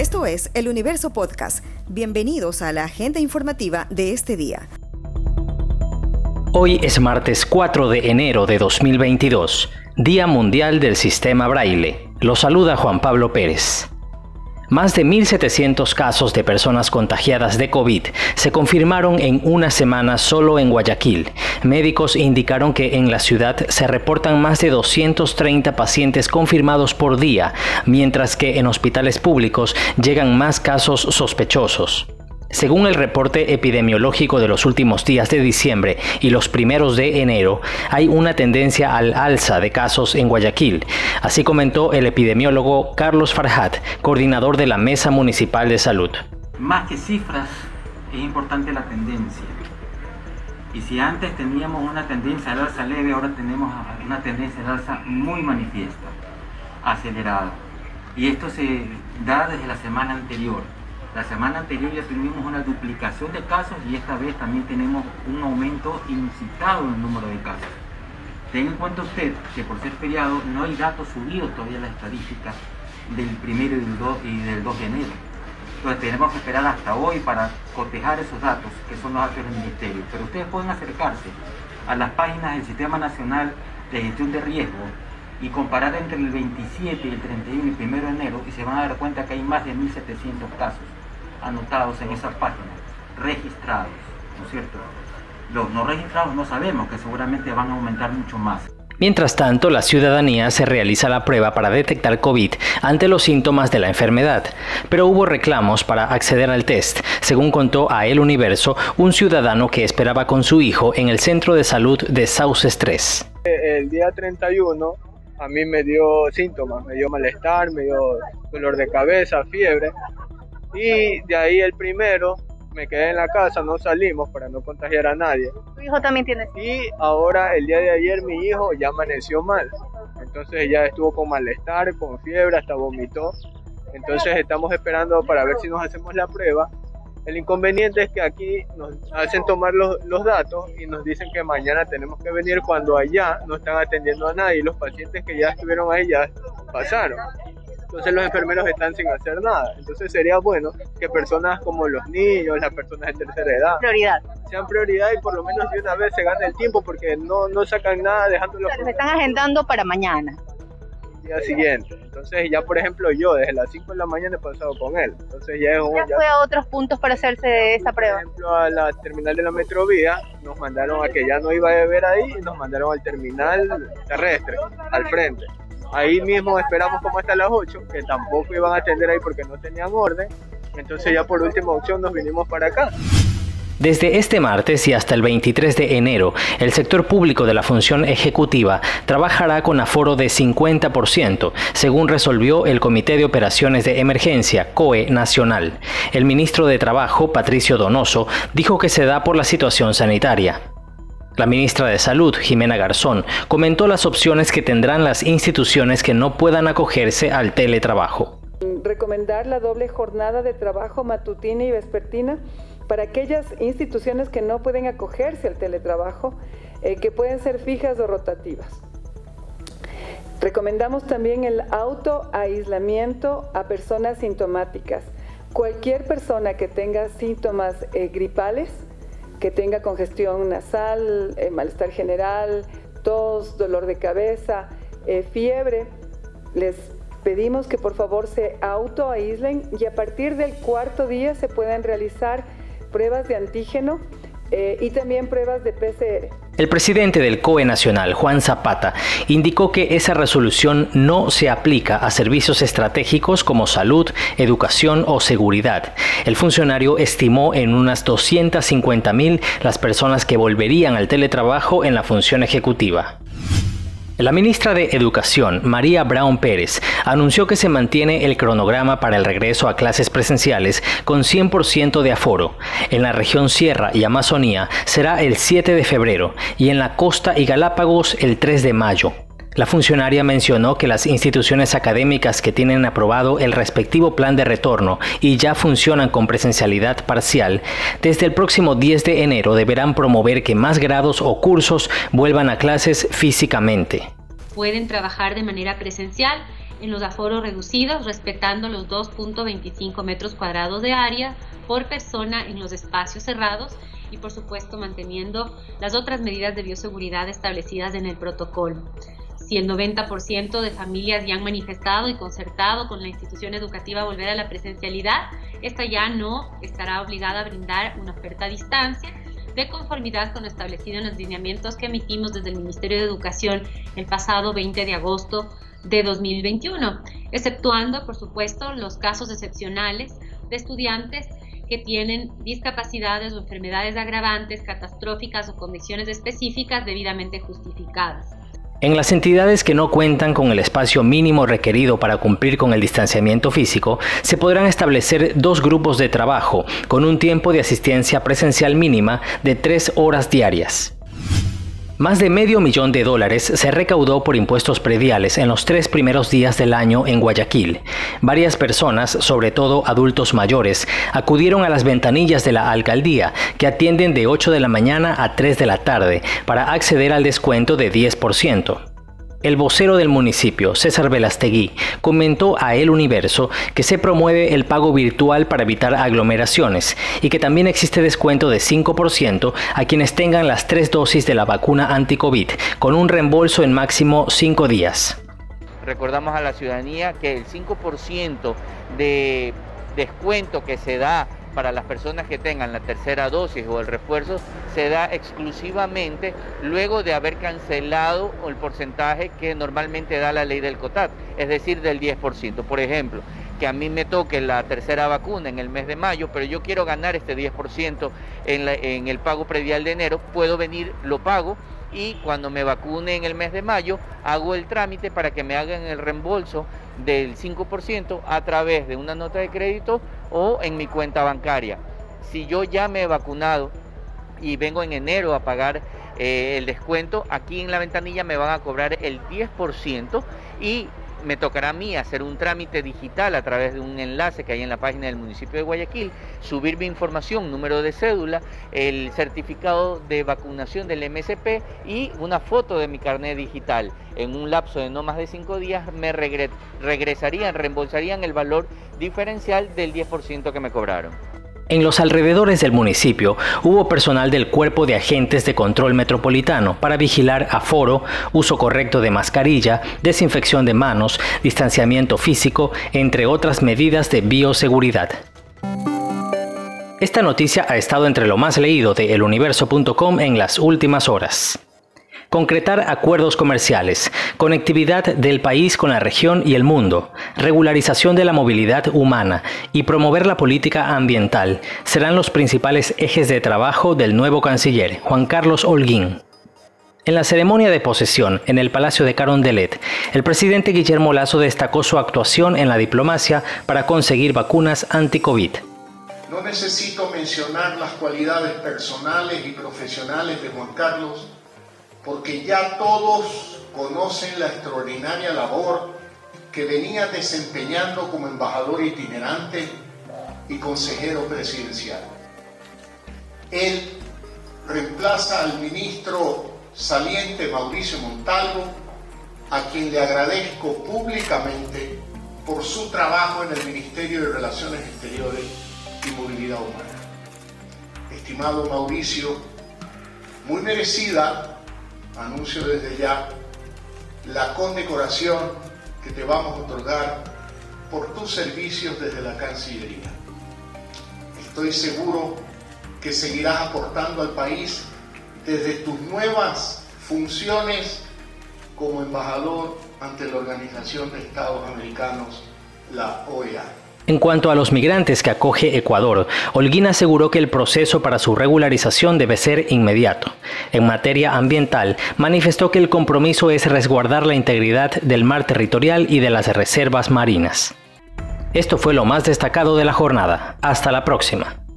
Esto es El Universo Podcast. Bienvenidos a la agenda informativa de este día. Hoy es martes 4 de enero de 2022, Día Mundial del Sistema Braille. Lo saluda Juan Pablo Pérez. Más de 1.700 casos de personas contagiadas de COVID se confirmaron en una semana solo en Guayaquil. Médicos indicaron que en la ciudad se reportan más de 230 pacientes confirmados por día, mientras que en hospitales públicos llegan más casos sospechosos. Según el reporte epidemiológico de los últimos días de diciembre y los primeros de enero, hay una tendencia al alza de casos en Guayaquil. Así comentó el epidemiólogo Carlos Farhat, coordinador de la Mesa Municipal de Salud. Más que cifras, es importante la tendencia. Y si antes teníamos una tendencia al alza leve, ahora tenemos una tendencia al alza muy manifiesta, acelerada. Y esto se da desde la semana anterior. La semana anterior ya tuvimos una duplicación de casos y esta vez también tenemos un aumento inusitado en el número de casos. Tenga en cuenta usted que por ser feriado no hay datos subidos todavía en la estadística del primero y del 2, y del 2 de enero. Entonces tenemos que esperar hasta hoy para cotejar esos datos, que son los datos del Ministerio. Pero ustedes pueden acercarse a las páginas del Sistema Nacional de Gestión de Riesgo y comparar entre el 27 y el 31 y el 1 de enero y se van a dar cuenta que hay más de 1.700 casos anotados en esas páginas, registrados, ¿no es cierto? Los no registrados no sabemos que seguramente van a aumentar mucho más. Mientras tanto, la ciudadanía se realiza la prueba para detectar COVID ante los síntomas de la enfermedad, pero hubo reclamos para acceder al test, según contó a El Universo un ciudadano que esperaba con su hijo en el centro de salud de Sauces 3. El día 31 a mí me dio síntomas, me dio malestar, me dio dolor de cabeza, fiebre, y de ahí el primero me quedé en la casa, no salimos para no contagiar a nadie. ¿Tu hijo también tiene? Y ahora el día de ayer mi hijo ya amaneció mal. Entonces ya estuvo con malestar, con fiebre, hasta vomitó. Entonces estamos esperando para ver si nos hacemos la prueba. El inconveniente es que aquí nos hacen tomar los, los datos y nos dicen que mañana tenemos que venir cuando allá no están atendiendo a nadie. Los pacientes que ya estuvieron ahí ya pasaron entonces los enfermeros están sin hacer nada. Entonces sería bueno que personas como los niños, las personas de tercera edad, prioridad. sean prioridad y por lo menos de una vez se gane el tiempo porque no, no sacan nada dejándolo. Se están agendando para mañana. El día siguiente. Entonces ya por ejemplo yo desde las 5 de la mañana he pasado con él. Entonces ya es ¿Ya, fue a otros puntos para hacerse esa prueba. Por ejemplo a la terminal de la Metrovía nos mandaron a que ya no iba a beber ahí y nos mandaron al terminal terrestre, al frente. Ahí mismo esperamos como hasta las 8, que tampoco iban a atender ahí porque no tenían orden. Entonces ya por última opción nos vinimos para acá. Desde este martes y hasta el 23 de enero, el sector público de la función ejecutiva trabajará con aforo de 50%, según resolvió el Comité de Operaciones de Emergencia, COE Nacional. El ministro de Trabajo, Patricio Donoso, dijo que se da por la situación sanitaria. La ministra de Salud, Jimena Garzón, comentó las opciones que tendrán las instituciones que no puedan acogerse al teletrabajo. Recomendar la doble jornada de trabajo matutina y vespertina para aquellas instituciones que no pueden acogerse al teletrabajo, eh, que pueden ser fijas o rotativas. Recomendamos también el autoaislamiento a personas sintomáticas. Cualquier persona que tenga síntomas eh, gripales, que tenga congestión nasal, eh, malestar general, tos, dolor de cabeza, eh, fiebre, les pedimos que por favor se autoaíslen y a partir del cuarto día se puedan realizar pruebas de antígeno eh, y también pruebas de PCR. El presidente del COE Nacional, Juan Zapata, indicó que esa resolución no se aplica a servicios estratégicos como salud, educación o seguridad. El funcionario estimó en unas 250 mil las personas que volverían al teletrabajo en la función ejecutiva. La ministra de Educación, María Brown Pérez, anunció que se mantiene el cronograma para el regreso a clases presenciales con 100% de aforo. En la región Sierra y Amazonía será el 7 de febrero y en la costa y Galápagos el 3 de mayo. La funcionaria mencionó que las instituciones académicas que tienen aprobado el respectivo plan de retorno y ya funcionan con presencialidad parcial, desde el próximo 10 de enero deberán promover que más grados o cursos vuelvan a clases físicamente. Pueden trabajar de manera presencial en los aforos reducidos, respetando los 2.25 metros cuadrados de área por persona en los espacios cerrados y por supuesto manteniendo las otras medidas de bioseguridad establecidas en el protocolo. Si el 90% de familias ya han manifestado y concertado con la institución educativa volver a la presencialidad, esta ya no estará obligada a brindar una oferta a distancia de conformidad con lo establecido en los lineamientos que emitimos desde el Ministerio de Educación el pasado 20 de agosto de 2021, exceptuando, por supuesto, los casos excepcionales de estudiantes que tienen discapacidades o enfermedades agravantes, catastróficas o condiciones específicas debidamente justificadas. En las entidades que no cuentan con el espacio mínimo requerido para cumplir con el distanciamiento físico, se podrán establecer dos grupos de trabajo con un tiempo de asistencia presencial mínima de tres horas diarias. Más de medio millón de dólares se recaudó por impuestos prediales en los tres primeros días del año en Guayaquil. Varias personas, sobre todo adultos mayores, acudieron a las ventanillas de la alcaldía, que atienden de 8 de la mañana a 3 de la tarde, para acceder al descuento de 10%. El vocero del municipio, César Velastegui, comentó a El Universo que se promueve el pago virtual para evitar aglomeraciones y que también existe descuento de 5% a quienes tengan las tres dosis de la vacuna anti-COVID, con un reembolso en máximo 5 días. Recordamos a la ciudadanía que el 5% de descuento que se da para las personas que tengan la tercera dosis o el refuerzo se da exclusivamente luego de haber cancelado el porcentaje que normalmente da la ley del COTAT, es decir, del 10%. Por ejemplo, que a mí me toque la tercera vacuna en el mes de mayo, pero yo quiero ganar este 10% en, en el pago predial de enero, puedo venir, lo pago y cuando me vacune en el mes de mayo hago el trámite para que me hagan el reembolso del 5% a través de una nota de crédito o en mi cuenta bancaria. Si yo ya me he vacunado y vengo en enero a pagar eh, el descuento, aquí en la ventanilla me van a cobrar el 10% y me tocará a mí hacer un trámite digital a través de un enlace que hay en la página del municipio de Guayaquil, subir mi información, número de cédula, el certificado de vacunación del MSP y una foto de mi carnet digital. En un lapso de no más de cinco días me regresarían, reembolsarían el valor diferencial del 10% que me cobraron. En los alrededores del municipio hubo personal del Cuerpo de Agentes de Control Metropolitano para vigilar aforo, uso correcto de mascarilla, desinfección de manos, distanciamiento físico, entre otras medidas de bioseguridad. Esta noticia ha estado entre lo más leído de eluniverso.com en las últimas horas concretar acuerdos comerciales, conectividad del país con la región y el mundo, regularización de la movilidad humana y promover la política ambiental serán los principales ejes de trabajo del nuevo canciller, Juan Carlos Holguín. En la ceremonia de posesión en el Palacio de Carondelet, el presidente Guillermo Lazo destacó su actuación en la diplomacia para conseguir vacunas anti-COVID. No necesito mencionar las cualidades personales y profesionales de Juan Carlos porque ya todos conocen la extraordinaria labor que venía desempeñando como embajador itinerante y consejero presidencial. Él reemplaza al ministro saliente Mauricio Montalvo, a quien le agradezco públicamente por su trabajo en el Ministerio de Relaciones Exteriores y Movilidad Humana. Estimado Mauricio, muy merecida anuncio desde ya la condecoración que te vamos a otorgar por tus servicios desde la Cancillería. Estoy seguro que seguirás aportando al país desde tus nuevas funciones como embajador ante la Organización de Estados Americanos, la OEA. En cuanto a los migrantes que acoge Ecuador, Holguín aseguró que el proceso para su regularización debe ser inmediato. En materia ambiental, manifestó que el compromiso es resguardar la integridad del mar territorial y de las reservas marinas. Esto fue lo más destacado de la jornada. Hasta la próxima.